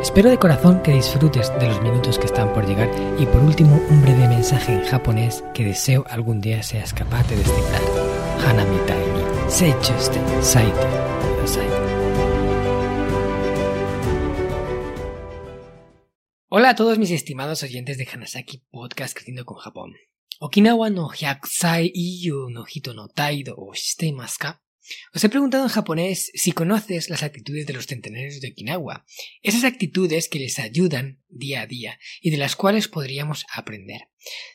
Espero de corazón que disfrutes de los minutos que están por llegar y por último un breve mensaje en japonés que deseo algún día seas capaz de descifrar. Hanami ni seichuste saite. Hola a todos mis estimados oyentes de Hanasaki Podcast Creciendo con Japón. Okinawa no hyakusai iyo no hito no taido o shite ka? Os he preguntado en japonés si conoces las actitudes de los centenarios de Okinawa, esas actitudes que les ayudan día a día y de las cuales podríamos aprender.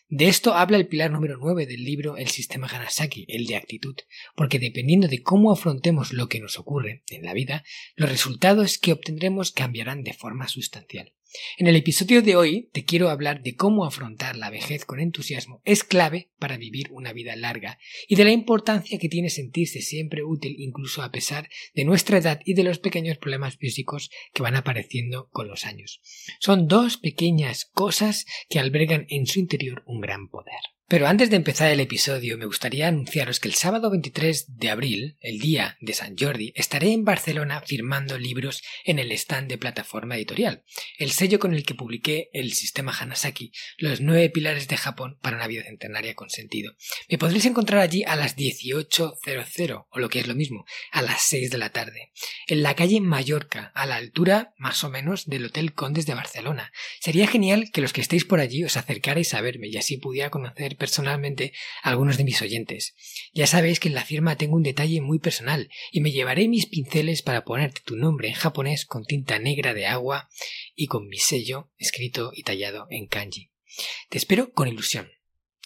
De esto habla el pilar número 9 del libro El sistema Hanasaki, el de actitud, porque dependiendo de cómo afrontemos lo que nos ocurre en la vida, los resultados que obtendremos cambiarán de forma sustancial. En el episodio de hoy te quiero hablar de cómo afrontar la vejez con entusiasmo es clave para vivir una vida larga y de la importancia que tiene sentirse siempre útil incluso a pesar de nuestra edad y de los pequeños problemas físicos que van apareciendo con los años. Son dos pequeñas cosas que albergan en su interior un gran poder. Pero antes de empezar el episodio, me gustaría anunciaros que el sábado 23 de abril, el día de San Jordi, estaré en Barcelona firmando libros en el stand de Plataforma Editorial, el sello con el que publiqué el sistema Hanasaki, los nueve pilares de Japón para una vida centenaria con sentido. Me podréis encontrar allí a las 18.00, o lo que es lo mismo, a las 6 de la tarde, en la calle Mallorca, a la altura más o menos del Hotel Condes de Barcelona. Sería genial que los que estéis por allí os acercarais a verme y así pudiera conocer personalmente a algunos de mis oyentes. Ya sabéis que en la firma tengo un detalle muy personal y me llevaré mis pinceles para ponerte tu nombre en japonés con tinta negra de agua y con mi sello escrito y tallado en kanji. Te espero con ilusión.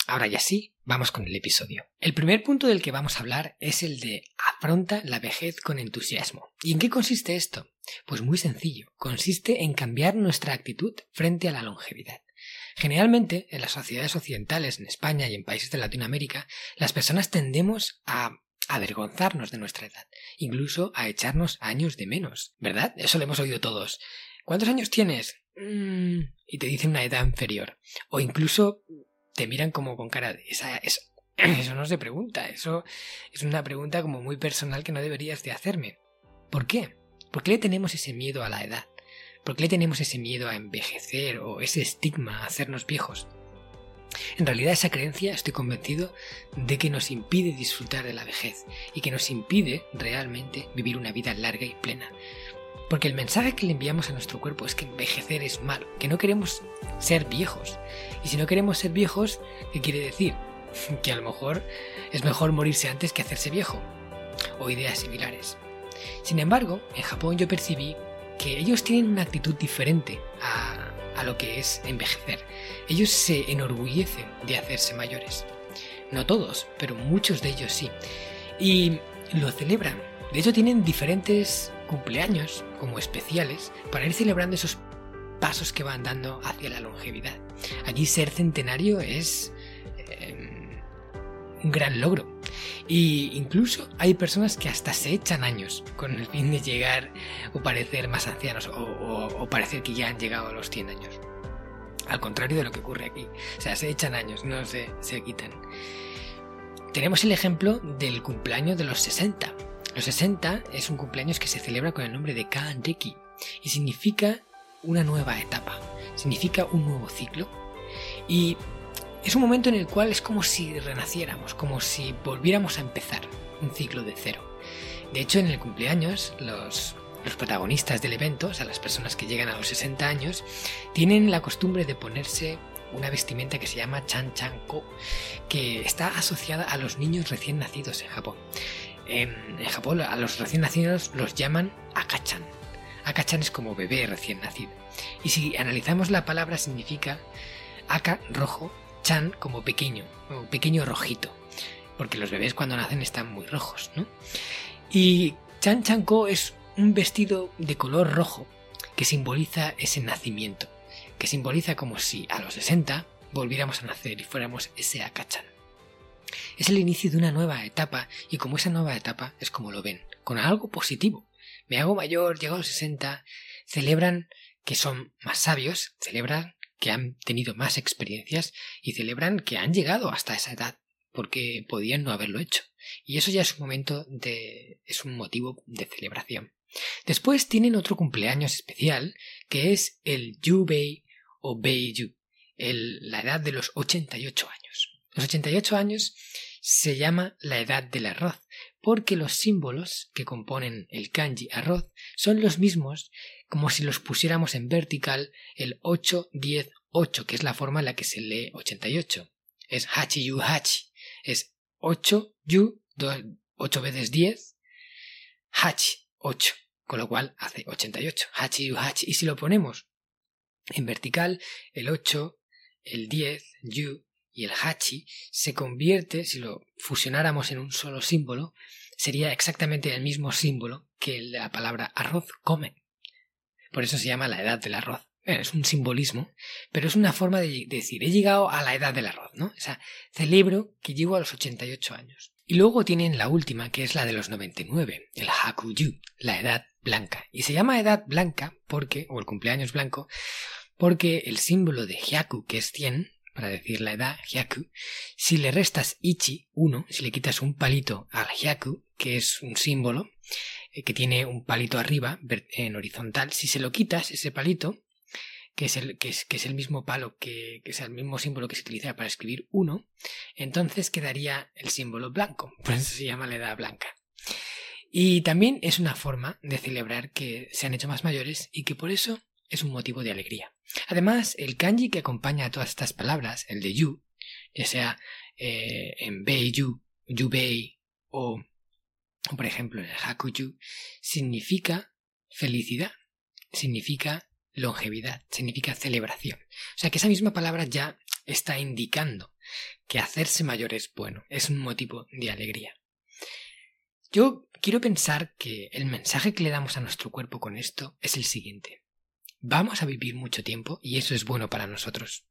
Ahora ya sí, vamos con el episodio. El primer punto del que vamos a hablar es el de afronta la vejez con entusiasmo. ¿Y en qué consiste esto? Pues muy sencillo, consiste en cambiar nuestra actitud frente a la longevidad. Generalmente, en las sociedades occidentales, en España y en países de Latinoamérica, las personas tendemos a avergonzarnos de nuestra edad, incluso a echarnos años de menos, ¿verdad? Eso lo hemos oído todos. ¿Cuántos años tienes? Mm, y te dicen una edad inferior. O incluso te miran como con cara de... Eso, eso no se pregunta, eso es una pregunta como muy personal que no deberías de hacerme. ¿Por qué? ¿Por qué le tenemos ese miedo a la edad? ¿Por qué le tenemos ese miedo a envejecer o ese estigma a hacernos viejos? En realidad esa creencia estoy convencido de que nos impide disfrutar de la vejez y que nos impide realmente vivir una vida larga y plena. Porque el mensaje que le enviamos a nuestro cuerpo es que envejecer es malo, que no queremos ser viejos. Y si no queremos ser viejos, ¿qué quiere decir? Que a lo mejor es mejor morirse antes que hacerse viejo. O ideas similares. Sin embargo, en Japón yo percibí que ellos tienen una actitud diferente a, lo que es envejecer. Ellos se enorgullecen de hacerse mayores. No todos, pero muchos de ellos sí. Y lo celebran. De hecho, tienen diferentes cumpleaños como especiales para ir celebrando esos pasos que van dando hacia la longevidad. Allí ser centenario es eh, un gran logro. Y incluso hay personas que hasta se echan años con el fin de llegar o parecer más ancianos o, parecer que ya han llegado a los 100 años. Al contrario de lo que ocurre aquí. O sea, se echan años, no se, se quitan. Tenemos el ejemplo del cumpleaños de los 60. Los 60 es un cumpleaños que se celebra con el nombre de Kaandeki y significa una nueva etapa, significa un nuevo ciclo. Y es un momento en el cual es como si renaciéramos, como si volviéramos a empezar un ciclo de cero. De hecho, en el cumpleaños, los, protagonistas del evento, o sea, las personas que llegan a los 60 años, tienen la costumbre de ponerse una vestimenta que se llama Chan Chan Ko, que está asociada a los niños recién nacidos en Japón. En, Japón a los recién nacidos los llaman Akachan. Akachan es como bebé recién nacido. Y si analizamos la palabra significa Aka rojo Chan como pequeño, pequeño rojito, porque los bebés cuando nacen están muy rojos, ¿no? Y Chan Chanko es un vestido de color rojo que simboliza ese nacimiento, que simboliza como si a los 60 volviéramos a nacer y fuéramos ese Akachan. Es el inicio de una nueva etapa y como esa nueva etapa es como lo ven, con algo positivo. Me hago mayor, llego a los 60, celebran que son más sabios, celebran que han tenido más experiencias y celebran que han llegado hasta esa edad porque podían no haberlo hecho. Y eso ya es un momento de es un motivo de celebración. Después tienen otro cumpleaños especial que es el Yubei o Beiju, el, la edad de los 88 años. Los 88 años se llama la edad del arroz, porque los símbolos que componen el kanji arroz son los mismos como si los pusiéramos en vertical el 8, 10, 8, que es la forma en la que se lee 88. Es hachi yu hachi. Es 8 yu, 8 veces 10, hachi, 8. Con lo cual hace 88. Hachi yu hachi. Y si lo ponemos en vertical, el 8, el 10, yu y el hachi se convierte, si lo fusionáramos en un solo símbolo, sería exactamente el mismo símbolo que la palabra arroz come. Por eso se llama la edad del arroz. es un simbolismo, pero es una forma de decir, he llegado a la edad del arroz, ¿no? O sea, celebro que llego a los 88 años. Y luego tienen la última, que es la de los 99, el Hakuyu, la edad blanca. Y se llama edad blanca porque, o el cumpleaños blanco, porque el símbolo de Hyaku, que es 100, para decir la edad, Hyaku, si le restas Ichi, 1, si le quitas un palito al Hyaku, que es un símbolo, eh, que tiene un palito arriba, en horizontal, si se lo quitas, ese palito, que es el, que es, el mismo palo, que, que, es el mismo símbolo que se utiliza para escribir 1, entonces quedaría el símbolo blanco, por eso se llama la edad blanca. Y también es una forma de celebrar que se han hecho más mayores y que por eso es un motivo de alegría. Además, el kanji que acompaña a todas estas palabras, el de yu, ya sea eh, en bei yu, yu bei o, por ejemplo en el hakuyu, significa felicidad, significa longevidad, significa celebración. O sea que esa misma palabra ya está indicando que hacerse mayor es bueno, es un motivo de alegría. Yo quiero pensar que el mensaje que le damos a nuestro cuerpo con esto es el siguiente. Vamos a vivir mucho tiempo y eso es bueno para nosotros.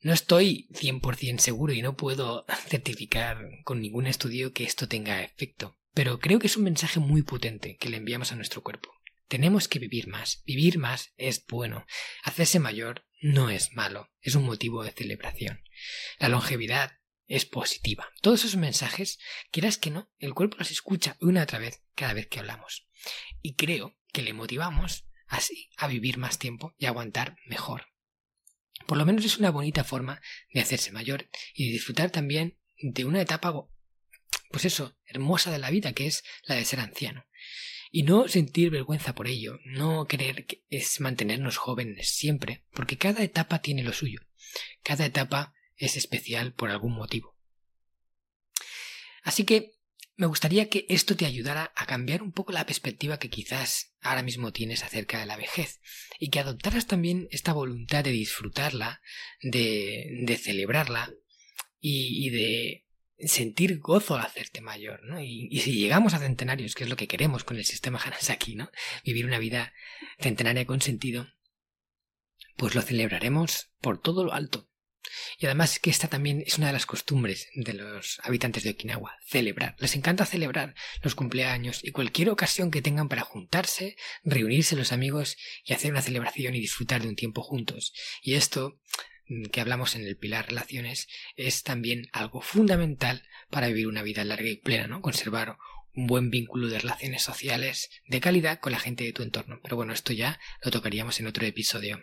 No estoy 100% seguro y no puedo certificar con ningún estudio que esto tenga efecto, pero creo que es un mensaje muy potente que le enviamos a nuestro cuerpo. Tenemos que vivir más. Vivir más es bueno. Hacerse mayor no es malo. Es un motivo de celebración. La longevidad es positiva. Todos esos mensajes, quieras que no, el cuerpo los escucha una otra vez cada vez que hablamos. Y creo que le motivamos así a vivir más tiempo y aguantar mejor. Por lo menos es una bonita forma de hacerse mayor y de disfrutar también de una etapa, pues eso, hermosa de la vida que es la de ser anciano. Y no sentir vergüenza por ello, no querer que es mantenernos jóvenes siempre, porque cada etapa tiene lo suyo. Cada etapa es especial por algún motivo. Así que me gustaría que esto te ayudara a cambiar un poco la perspectiva que quizás ahora mismo tienes acerca de la vejez y que adoptaras también esta voluntad de disfrutarla, de, de celebrarla y, de sentir gozo al hacerte mayor, ¿no? Y, y, si llegamos a centenarios, que es lo que queremos con el sistema Hanasaki, ¿no? Vivir una vida centenaria con sentido, pues lo celebraremos por todo lo alto, y además que esta también es una de las costumbres de los habitantes de Okinawa, celebrar. Les encanta celebrar los cumpleaños y cualquier ocasión que tengan para juntarse, reunirse los amigos y hacer una celebración y disfrutar de un tiempo juntos. Y esto mm, que hablamos en el pilar relaciones es también algo fundamental para vivir una vida larga y plena, ¿no? Conservar un buen vínculo de relaciones sociales de calidad con la gente de tu entorno. Pero bueno, esto ya lo tocaríamos en otro episodio.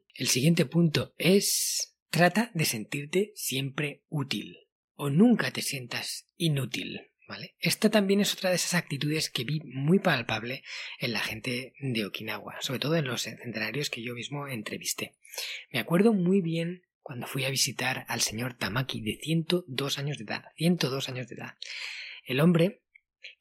El siguiente punto es trata de sentirte siempre útil o nunca te sientas inútil. ¿Vale? Esta también es otra de esas actitudes que vi muy palpable en la gente de Okinawa, sobre todo en los centenarios que yo mismo entrevisté. Me acuerdo muy bien cuando fui a visitar al señor Tamaki de 102 años de edad, 102 años de edad. El hombre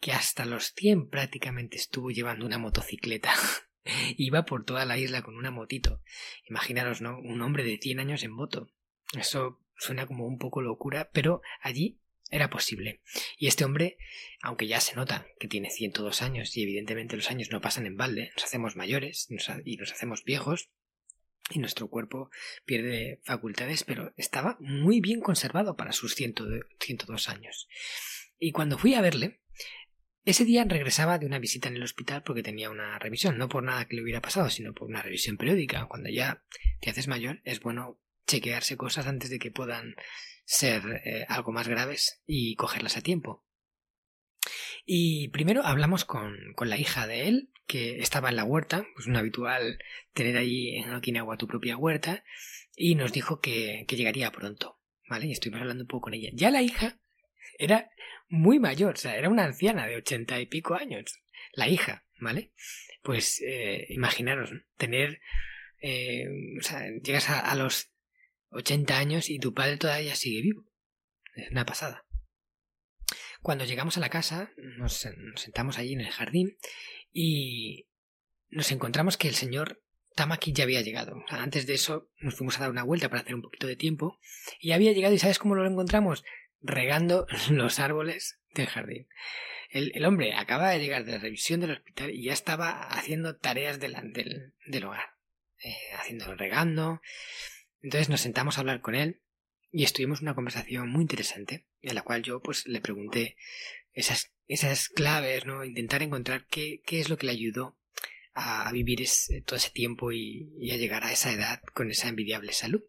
que hasta los 100 prácticamente estuvo llevando una motocicleta. Iba por toda la isla con una motito. Imaginaros, ¿no? Un hombre de 100 años en moto. Eso suena como un poco locura, pero allí era posible. Y este hombre, aunque ya se nota que tiene 102 años y evidentemente los años no pasan en balde, nos hacemos mayores y nos hacemos viejos y nuestro cuerpo pierde facultades, pero estaba muy bien conservado para sus 102 años. Y cuando fui a verle, ese día regresaba de una visita en el hospital porque tenía una revisión, no por nada que le hubiera pasado, sino por una revisión periódica. Cuando ya te haces mayor, es bueno chequearse cosas antes de que puedan ser eh, algo más graves y cogerlas a tiempo. Y primero hablamos con, con, la hija de él, que estaba en la huerta, pues un habitual tener allí en Okinawa tu propia huerta, y nos dijo que, que llegaría pronto, ¿vale? Y estuvimos hablando un poco con ella. Ya la hija era muy mayor, o sea, era una anciana de ochenta y pico años, la hija, ¿vale? Pues eh, imaginaros, tener, eh, o sea, llegas a, los 80 años y tu padre todavía sigue vivo. Es una pasada. Cuando llegamos a la casa, nos, sentamos allí en el jardín y nos encontramos que el señor Tamaki ya había llegado. antes de eso nos fuimos a dar una vuelta para hacer un poquito de tiempo y había llegado y ¿sabes cómo lo encontramos? Regando los árboles del jardín. El, hombre acaba de llegar de la revisión del hospital y ya estaba haciendo tareas del, del, hogar. Eh, haciendo regando, entonces nos sentamos a hablar con él y estuvimos una conversación muy interesante en la cual yo pues le pregunté esas, esas claves, ¿no? Intentar encontrar qué, qué es lo que le ayudó a vivir todo ese tiempo y, a llegar a esa edad con esa envidiable salud.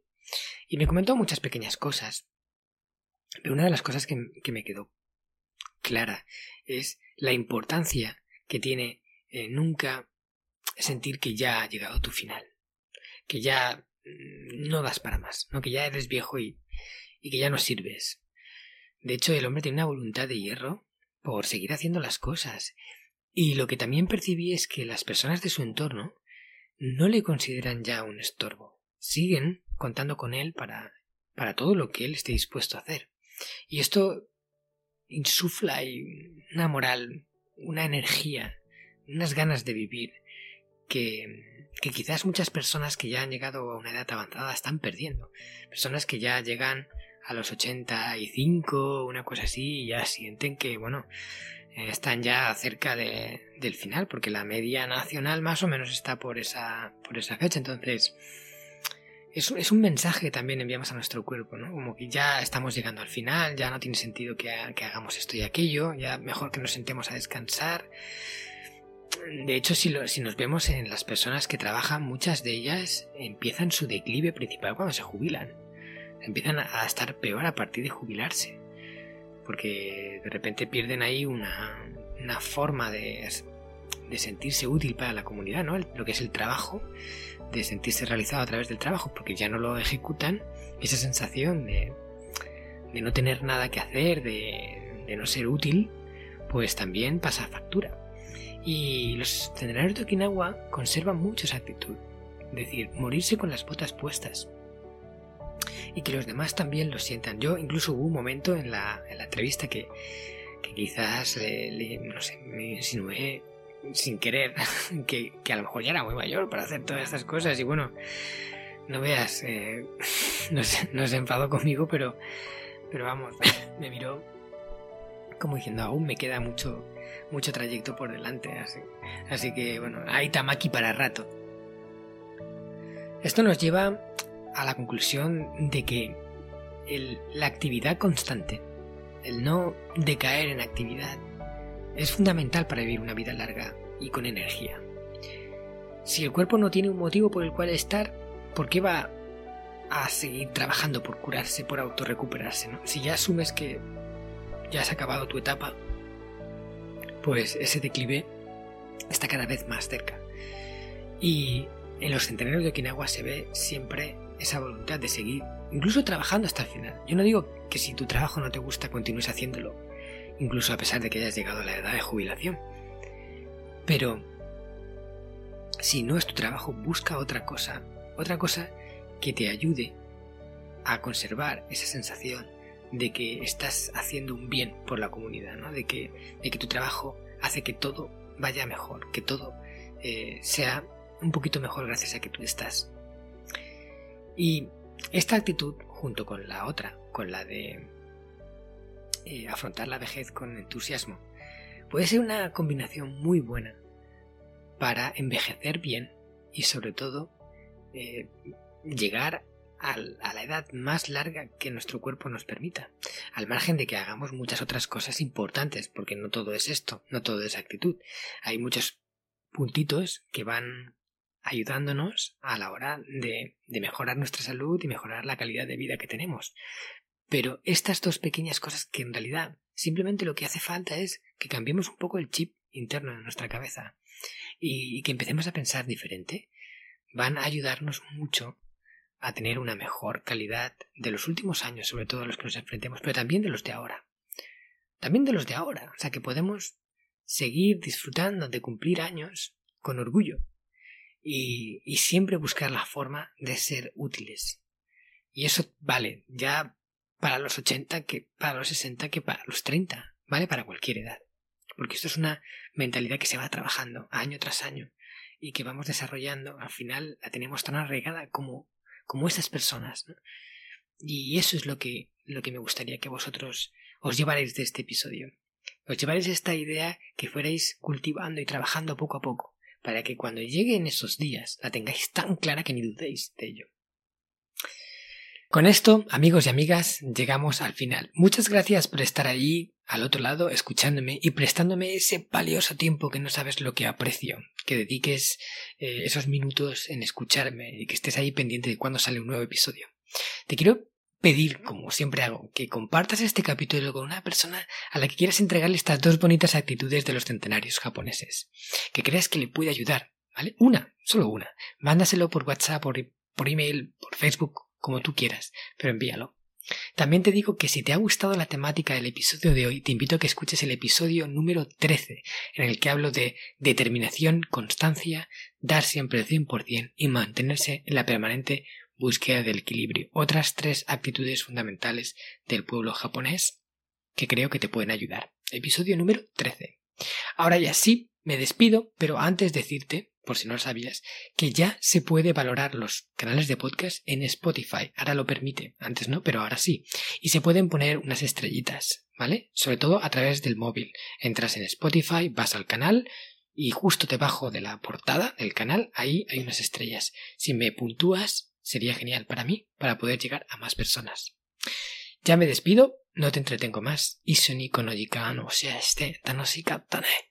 Y me comentó muchas pequeñas cosas. Pero una de las cosas que, que me quedó clara es la importancia que tiene eh, nunca sentir que ya ha llegado tu final. Que ya Mm, no das para más, ¿no? Que ya eres viejo y, y que ya no sirves. De hecho, el hombre tiene una voluntad de hierro por seguir haciendo las cosas. Y lo que también percibí es que las personas de su entorno no le consideran ya un estorbo. Siguen contando con él para, para todo lo que él esté dispuesto a hacer. Y esto insufla una moral, una energía, unas ganas de vivir que, que quizás muchas personas que ya han llegado a una edad avanzada están perdiendo. Personas que ya llegan a los 85, una cosa así, y ya sienten que, bueno, están ya cerca de, del final, porque la media nacional más o menos está por esa, por esa fecha. Entonces, es, es, un mensaje que también enviamos a nuestro cuerpo, ¿no? Como que ya estamos llegando al final, ya no tiene sentido que, hagamos esto y aquello, ya mejor que nos sentemos a descansar de hecho, si, si, nos vemos en las personas que trabajan, muchas de ellas empiezan su declive principal cuando se jubilan. Empiezan a estar peor a partir de jubilarse. Porque de repente pierden ahí una, una forma de, de, sentirse útil para la comunidad, ¿no? Lo que es el trabajo, de sentirse realizado a través del trabajo, porque ya no lo ejecutan. Esa sensación de, de no tener nada que hacer, de, no ser útil, pues también pasa factura. Y los centenarios de Okinawa conservan mucho esa actitud, es decir, morirse con las botas puestas. Y que los demás también lo sientan. Yo incluso hubo un momento en la, en la entrevista que, quizás le, no sé, me insinué sin querer que, a lo mejor ya era muy mayor para hacer todas estas cosas y bueno, no veas, eh, no, se, no enfadó conmigo, pero, pero vamos, me miró como diciendo, aún me queda mucho, mucho trayecto por delante. Así, que bueno, hay tamaki para rato. Esto nos lleva a la conclusión de que la actividad constante, el no decaer en actividad, es fundamental para vivir una vida larga y con energía. Si el cuerpo no tiene un motivo por el cual estar, ¿por qué va a seguir trabajando por curarse, por autorrecuperarse? ¿no? Si ya asumes que ya has acabado tu etapa, pues ese declive está cada vez más cerca. Y en los centenarios de Okinawa se ve siempre esa voluntad de seguir incluso trabajando hasta el final. Yo no digo que si tu trabajo no te gusta continúes haciéndolo, incluso a pesar de que hayas llegado a la edad de jubilación. Pero si no es tu trabajo, busca otra cosa, otra cosa que te ayude a conservar esa sensación de que estás haciendo un bien por la comunidad, ¿no? de, que, de que tu trabajo hace que todo vaya mejor, que todo eh, sea un poquito mejor gracias a que tú estás. Y esta actitud, junto con la otra, con la de eh, afrontar la vejez con entusiasmo, puede ser una combinación muy buena para envejecer bien y sobre todo eh, llegar a la edad más larga que nuestro cuerpo nos permita, al margen de que hagamos muchas otras cosas importantes, porque no todo es esto, no todo es actitud. Hay muchos puntitos que van ayudándonos a la hora de, de mejorar nuestra salud y mejorar la calidad de vida que tenemos. Pero estas dos pequeñas cosas que en realidad simplemente lo que hace falta es que cambiemos un poco el chip interno de nuestra cabeza y que empecemos a pensar diferente, van a ayudarnos mucho a tener una mejor calidad de los últimos años, sobre todo a los que nos enfrentemos, pero también de los de ahora. También de los de ahora, o sea que podemos seguir disfrutando de cumplir años con orgullo y, y siempre buscar la forma de ser útiles. Y eso vale ya para los 80 que para los 60 que para los 30, vale para cualquier edad. Porque esto es una mentalidad que se va trabajando año tras año y que vamos desarrollando. Al final la tenemos tan arraigada como, como esas personas. Y eso es lo que, lo que me gustaría que vosotros os llevarais de este episodio. Os llevaréis esta idea que fuerais cultivando y trabajando poco a poco, para que cuando lleguen esos días la tengáis tan clara que ni dudéis de ello. Con esto, amigos y amigas, llegamos al final. Muchas gracias por estar allí, al otro lado, escuchándome y prestándome ese valioso tiempo que no sabes lo que aprecio. Que dediques eh, esos minutos en escucharme y que estés ahí pendiente de cuando sale un nuevo episodio. Te quiero pedir, como siempre hago, que compartas este capítulo con una persona a la que quieras entregarle estas dos bonitas actitudes de los centenarios japoneses. Que creas que le puede ayudar, ¿vale? Una, solo una. Mándaselo por WhatsApp, por, por email, por Facebook como tú quieras, pero envíalo. También te digo que si te ha gustado la temática del episodio de hoy, te invito a que escuches el episodio número 13, en el que hablo de determinación, constancia, dar siempre el 100% y mantenerse en la permanente búsqueda del equilibrio. Otras tres actitudes fundamentales del pueblo japonés que creo que te pueden ayudar. Episodio número 13. Ahora ya sí, me despido, pero antes decirte por si no lo sabías, que ya se puede valorar los canales de podcast en Spotify. Ahora lo permite, antes no, pero ahora sí. Y se pueden poner unas estrellitas, ¿vale? Sobre todo a través del móvil. Entras en Spotify, vas al canal y justo debajo de la portada del canal, ahí hay unas estrellas. Si me puntúas, sería genial para mí, para poder llegar a más personas. Ya me despido, no te entretengo más. Isoni konojikan o sea este tanoshikatta ne.